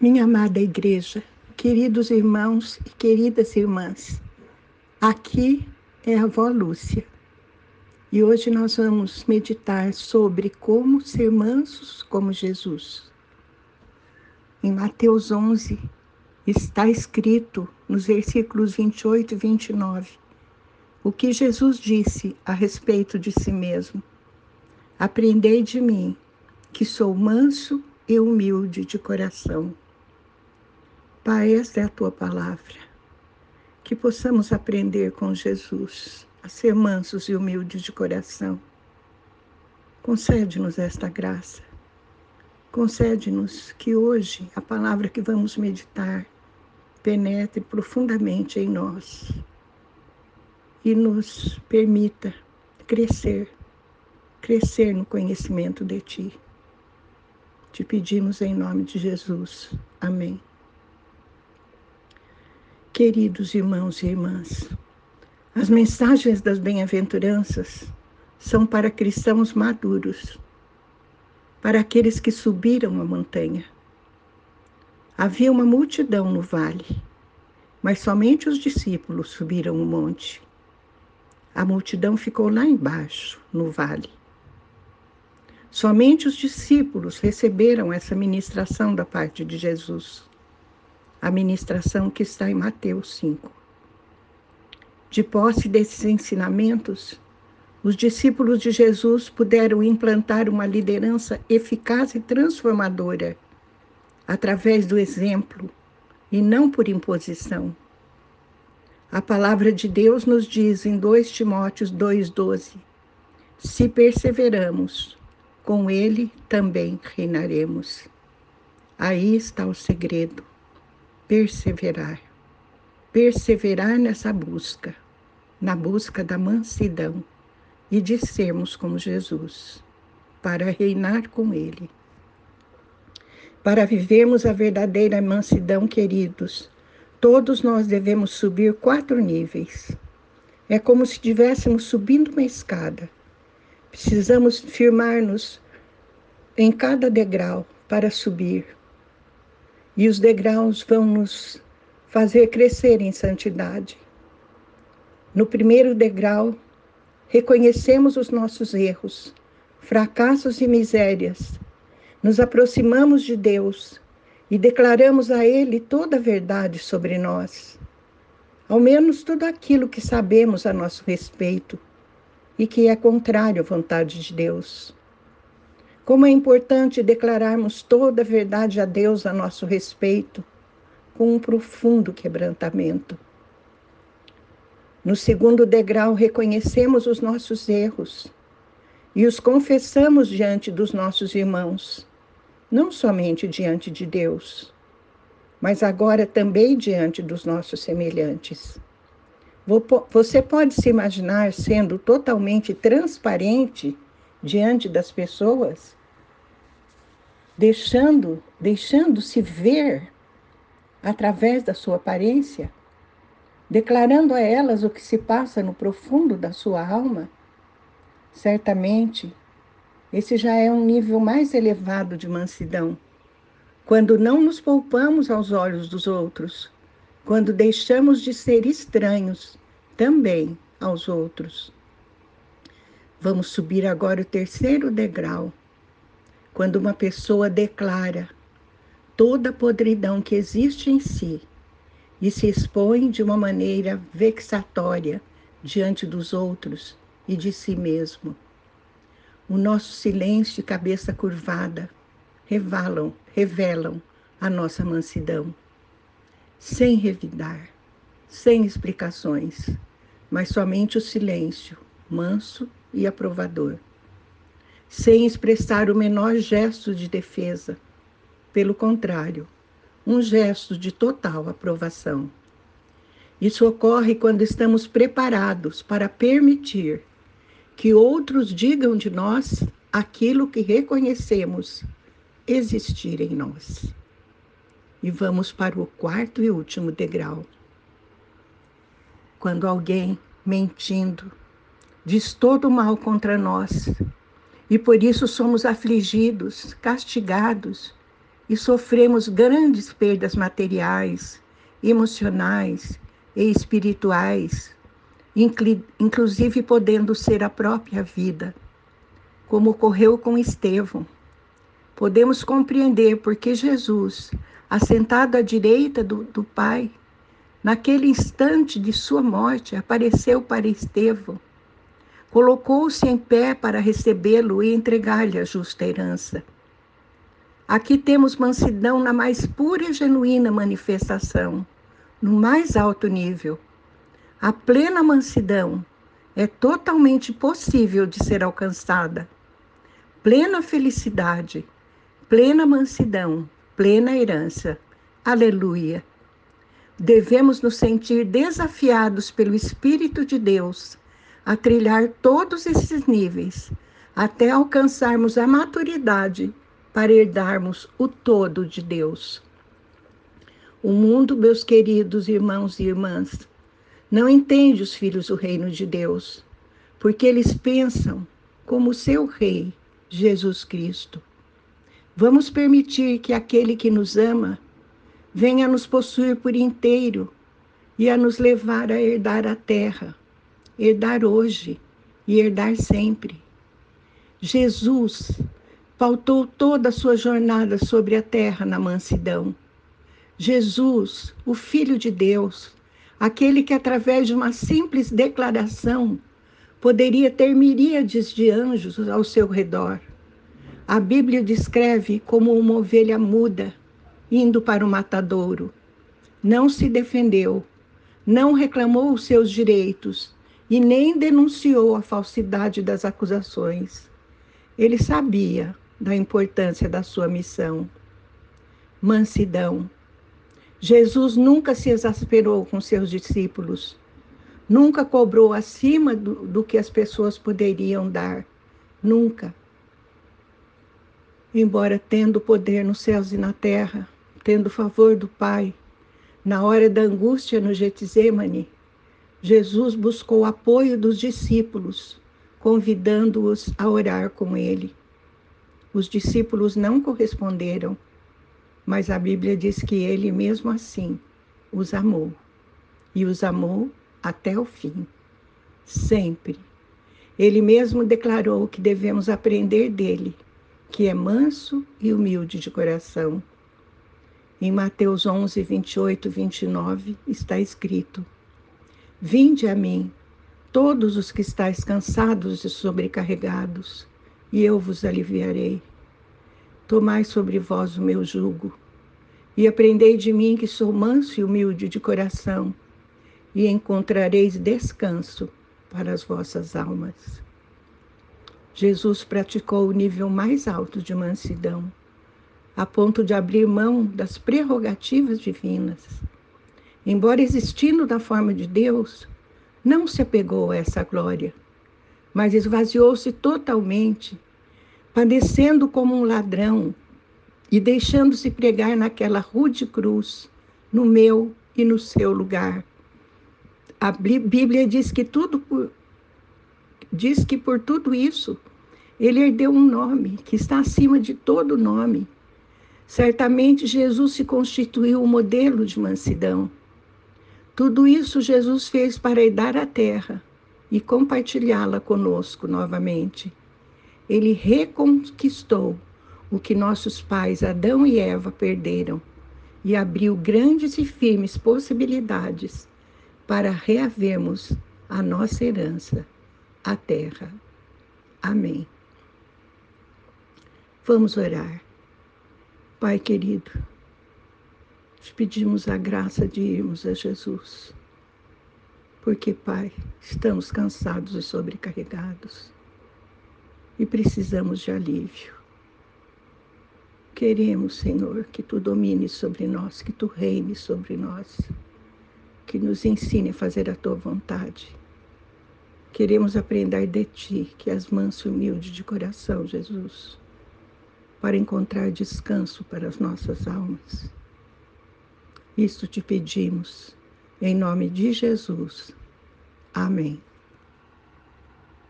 Minha amada igreja, queridos irmãos e queridas irmãs, aqui é a avó Lúcia e hoje nós vamos meditar sobre como ser mansos como Jesus. Em Mateus 11 está escrito nos versículos 28 e 29 o que Jesus disse a respeito de si mesmo. Aprendei de mim, que sou manso e humilde de coração Pai, esta é a tua palavra. Que possamos aprender com Jesus a ser mansos e humildes de coração. Concede-nos esta graça. Concede-nos que hoje a palavra que vamos meditar penetre profundamente em nós e nos permita crescer, crescer no conhecimento de Ti. Te pedimos em nome de Jesus. Amém. Queridos irmãos e irmãs, as mensagens das bem-aventuranças são para cristãos maduros, para aqueles que subiram a montanha. Havia uma multidão no vale, mas somente os discípulos subiram o monte. A multidão ficou lá embaixo, no vale. Somente os discípulos receberam essa ministração da parte de Jesus a ministração que está em Mateus 5. De posse desses ensinamentos, os discípulos de Jesus puderam implantar uma liderança eficaz e transformadora através do exemplo e não por imposição. A palavra de Deus nos diz em 2 Timóteos 2,12: Se perseveramos, com Ele também reinaremos. Aí está o segredo perseverar. Perseverar nessa busca, na busca da mansidão e de sermos como Jesus, para reinar com Ele. Para vivermos a verdadeira mansidão, queridos, todos nós devemos subir quatro níveis. É como se estivéssemos subindo uma escada. Precisamos firmar-nos em cada degrau para subir e os degraus vão nos fazer crescer em santidade. No primeiro degrau, reconhecemos os nossos erros, fracassos e misérias, nos aproximamos de Deus e declaramos a Ele toda a verdade sobre nós, ao menos tudo aquilo que sabemos a nosso respeito e que é contrário à vontade de Deus. Como é importante declararmos toda a verdade a Deus a nosso respeito, com um profundo quebrantamento. No segundo degrau, reconhecemos os nossos erros e os confessamos diante dos nossos irmãos, não somente diante de Deus, mas agora também diante dos nossos semelhantes. Você pode se imaginar sendo totalmente transparente diante das pessoas? Deixando, deixando-se ver através da sua aparência, declarando a elas o que se passa no profundo da sua alma, certamente esse já é um nível mais elevado de mansidão. Quando não nos poupamos aos olhos dos outros, quando deixamos de ser estranhos também aos outros. Vamos subir agora o terceiro degrau, quando uma pessoa declara toda a podridão que existe em si e se expõe de uma maneira vexatória diante dos outros e de si mesmo. O nosso silêncio e cabeça curvada revelam, revelam a nossa mansidão, sem revidar, sem explicações, mas somente o silêncio, manso e aprovador sem expressar o menor gesto de defesa. Pelo contrário, um gesto de total aprovação. Isso ocorre quando estamos preparados para permitir que outros digam de nós aquilo que reconhecemos existir em nós. E vamos para o quarto e último degrau. Quando alguém, mentindo, diz todo o mal contra nós, e por isso somos afligidos, castigados e sofremos grandes perdas materiais, emocionais e espirituais, inclusive podendo ser a própria vida, como ocorreu com Estevão. Podemos compreender porque Jesus, assentado à direita do, do Pai, naquele instante de sua morte, apareceu para Estevão, colocou-se em pé para recebê-lo e entregar-lhe a justa herança. Aqui temos mansidão na mais pura e genuína manifestação, no mais alto nível. A plena mansidão é totalmente possível de ser alcançada. Plena felicidade, plena mansidão, plena herança. Aleluia. Devemos nos sentir desafiados pelo Espírito de Deus a trilhar todos esses níveis até alcançarmos a maturidade para herdarmos o todo de Deus. O mundo, meus queridos irmãos e irmãs, não entende os filhos do reino de Deus, porque eles pensam como seu rei, Jesus Cristo. Vamos permitir que aquele que nos ama venha nos possuir por inteiro e a nos levar a herdar a terra, herdar hoje e herdar sempre. Jesus pautou toda a sua jornada sobre a terra na mansidão. Jesus, o Filho de Deus, aquele que através de uma simples declaração poderia ter miríades de anjos ao seu redor. A Bíblia descreve como uma ovelha muda indo para o matadouro. Não se defendeu, não reclamou os seus direitos e nem denunciou a falsidade das acusações. Ele sabia da importância da sua missão. Mansidão. Jesus nunca se exasperou com seus discípulos, nunca cobrou acima do, do que as pessoas poderiam dar, nunca. Embora tendo poder nos céus e na terra, tendo favor do Pai, na hora da angústia no Getsemane, Jesus buscou apoio dos discípulos, convidando-os a orar com ele. Os discípulos não corresponderam, mas a Bíblia diz que ele, mesmo assim, os amou. E os amou até o fim, sempre. Ele mesmo declarou que devemos aprender dele, que é manso e humilde de coração. Em Mateus 11, 28, 29 está escrito: Vinde a mim, todos os que estáis cansados e sobrecarregados, e eu vos aliviarei. Tomai sobre vós o meu jugo, e aprendei de mim que sou manso e humilde de coração, e encontrareis descanso para as vossas almas. Jesus praticou o nível mais alto de mansidão, a ponto de abrir mão das prerrogativas divinas. Embora existindo da forma de Deus, não se apegou a essa glória, mas esvaziou-se totalmente padecendo como um ladrão e deixando-se pregar naquela rude cruz, no meu e no seu lugar. A Bíblia diz que tudo por, diz que por tudo isso ele herdeu um nome que está acima de todo nome. Certamente Jesus se constituiu um modelo de mansidão. Tudo isso Jesus fez para herdar a terra e compartilhá-la conosco novamente ele reconquistou o que nossos pais Adão e Eva perderam e abriu grandes e firmes possibilidades para reavermos a nossa herança, a terra. Amém. Vamos orar. Pai querido, te pedimos a graça de irmos a Jesus, porque, Pai, estamos cansados e sobrecarregados e precisamos de alívio. Queremos, Senhor, que tu domines sobre nós, que tu reines sobre nós, que nos ensine a fazer a tua vontade. Queremos aprender de ti, que és manso e humilde de coração, Jesus, para encontrar descanso para as nossas almas. Isto te pedimos, em nome de Jesus. Amém.